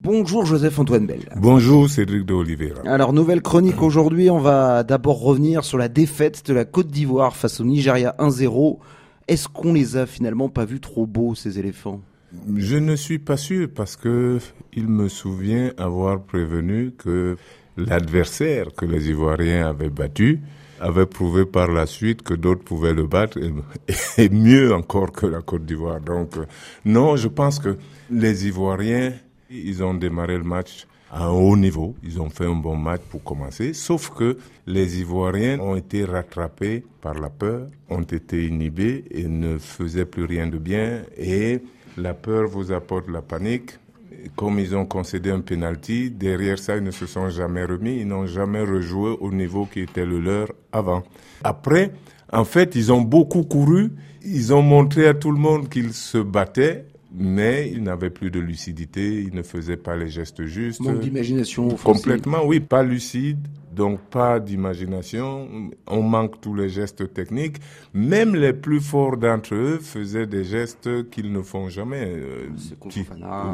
Bonjour Joseph-Antoine Bell. Bonjour Cédric de Oliveira. Alors nouvelle chronique aujourd'hui, on va d'abord revenir sur la défaite de la Côte d'Ivoire face au Nigeria 1-0. Est-ce qu'on les a finalement pas vus trop beaux ces éléphants? Je ne suis pas sûr parce que il me souvient avoir prévenu que l'adversaire que les Ivoiriens avaient battu avait prouvé par la suite que d'autres pouvaient le battre et, mieux encore que la Côte d'Ivoire. Donc non, je pense que les Ivoiriens ils ont démarré le match à un haut niveau. Ils ont fait un bon match pour commencer. Sauf que les Ivoiriens ont été rattrapés par la peur, ont été inhibés et ne faisaient plus rien de bien. Et la peur vous apporte la panique. Comme ils ont concédé un penalty, derrière ça, ils ne se sont jamais remis. Ils n'ont jamais rejoué au niveau qui était le leur avant. Après, en fait, ils ont beaucoup couru. Ils ont montré à tout le monde qu'ils se battaient mais il n'avait plus de lucidité, il ne faisait pas les gestes justes. Manque d'imagination. Complètement, oui, pas lucide, donc pas d'imagination. On manque tous les gestes techniques. Même les plus forts d'entre eux faisaient des gestes qu'ils ne font jamais. Euh,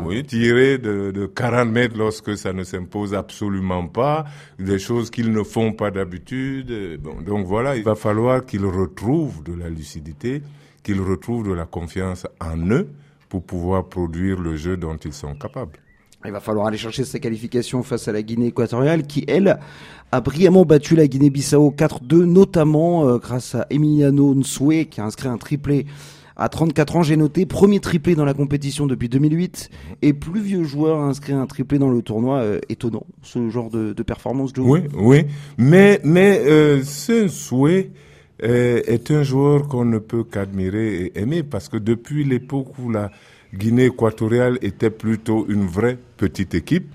oui, tirer de, de 40 mètres lorsque ça ne s'impose absolument pas, des choses qu'ils ne font pas d'habitude. Bon, donc voilà, il va falloir qu'ils retrouvent de la lucidité, qu'ils retrouvent de la confiance en eux pour pouvoir produire le jeu dont ils sont capables. Il va falloir aller chercher sa qualification face à la Guinée équatoriale qui, elle, a brillamment battu la Guinée-Bissau 4-2, notamment euh, grâce à Emiliano Nsoué qui a inscrit un triplé à 34 ans, j'ai noté, premier triplé dans la compétition depuis 2008 et plus vieux joueur a inscrit un triplé dans le tournoi. Euh, étonnant, ce genre de, performance, Joe. Oui, oui, mais, mais euh, ce Nsoué est un joueur qu'on ne peut qu'admirer et aimer parce que depuis l'époque où la Guinée équatoriale était plutôt une vraie petite équipe,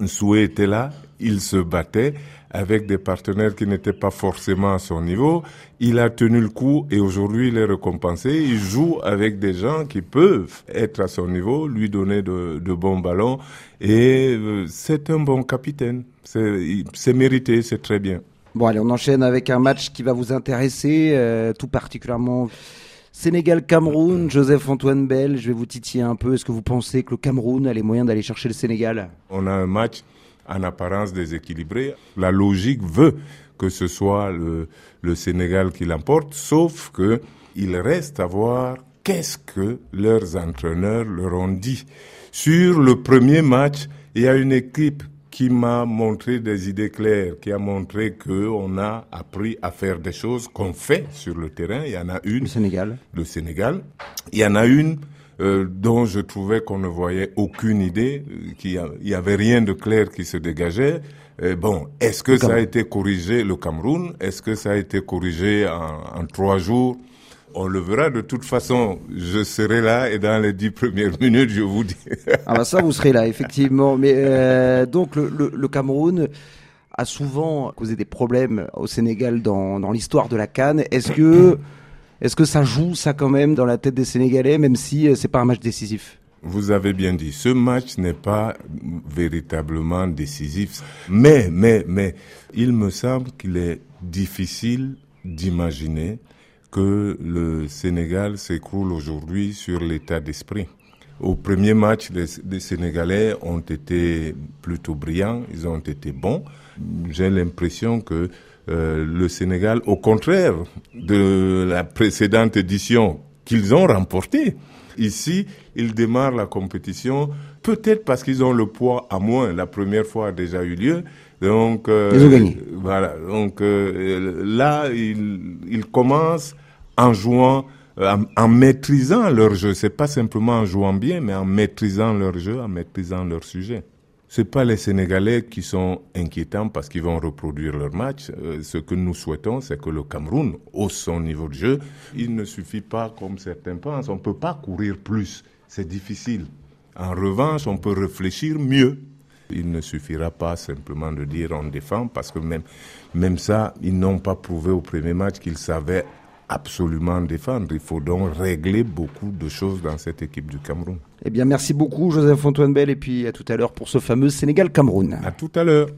Nsoué était là, il se battait avec des partenaires qui n'étaient pas forcément à son niveau. Il a tenu le coup et aujourd'hui il est récompensé. Il joue avec des gens qui peuvent être à son niveau, lui donner de, de bons ballons et euh, c'est un bon capitaine. C'est mérité, c'est très bien. Bon, allez, on enchaîne avec un match qui va vous intéresser, euh, tout particulièrement Sénégal-Cameroun. Joseph-Antoine Bell, je vais vous titiller un peu. Est-ce que vous pensez que le Cameroun a les moyens d'aller chercher le Sénégal? On a un match en apparence déséquilibré. La logique veut que ce soit le, le Sénégal qui l'emporte, sauf que il reste à voir qu'est-ce que leurs entraîneurs leur ont dit. Sur le premier match, il y a une équipe qui m'a montré des idées claires, qui a montré que on a appris à faire des choses qu'on fait sur le terrain. Il y en a une. Le Sénégal. Le Sénégal. Il y en a une euh, dont je trouvais qu'on ne voyait aucune idée, euh, qu'il y avait rien de clair qui se dégageait. Euh, bon, est-ce que ça a été corrigé le Cameroun? Est-ce que ça a été corrigé en, en trois jours? On le verra de toute façon. Je serai là et dans les dix premières minutes, je vous dis. ah bah ça, vous serez là, effectivement. Mais euh, donc le, le, Cameroun a souvent causé des problèmes au Sénégal dans, dans l'histoire de la Cannes. Est-ce que est-ce que ça joue ça quand même dans la tête des Sénégalais, même si euh, c'est pas un match décisif? Vous avez bien dit, ce match n'est pas véritablement décisif, mais, mais, mais, il me semble qu'il est difficile d'imaginer que le Sénégal s'écroule aujourd'hui sur l'état d'esprit. Au premier match, les, Sénégalais ont été plutôt brillants, ils ont été bons. J'ai l'impression que euh, le Sénégal, au contraire de la précédente édition qu'ils ont remportée, ici, ils démarrent la compétition, peut-être parce qu'ils ont le poids à moins. La première fois a déjà eu lieu. Donc, euh, ils ont gagné. Voilà. Donc euh, là, ils, ils commencent en jouant, euh, en, maîtrisant leur jeu. C'est pas simplement en jouant bien, mais en maîtrisant leur jeu, en maîtrisant leur sujet. C'est pas les Sénégalais qui sont inquiétants parce qu'ils vont reproduire leur match. Euh, ce que nous souhaitons, c'est que le Cameroun hausse son niveau de jeu. Il ne suffit pas, comme certains pensent, on peut pas courir plus. C'est difficile. En revanche, on peut réfléchir mieux. Il ne suffira pas simplement de dire on défend parce que même, même ça, ils n'ont pas prouvé au premier match qu'ils savaient absolument défendre. Il faut donc régler beaucoup de choses dans cette équipe du Cameroun. Eh bien, merci beaucoup, Joseph Antoine Bell, et puis à tout à l'heure pour ce fameux Sénégal-Cameroun. À tout à l'heure.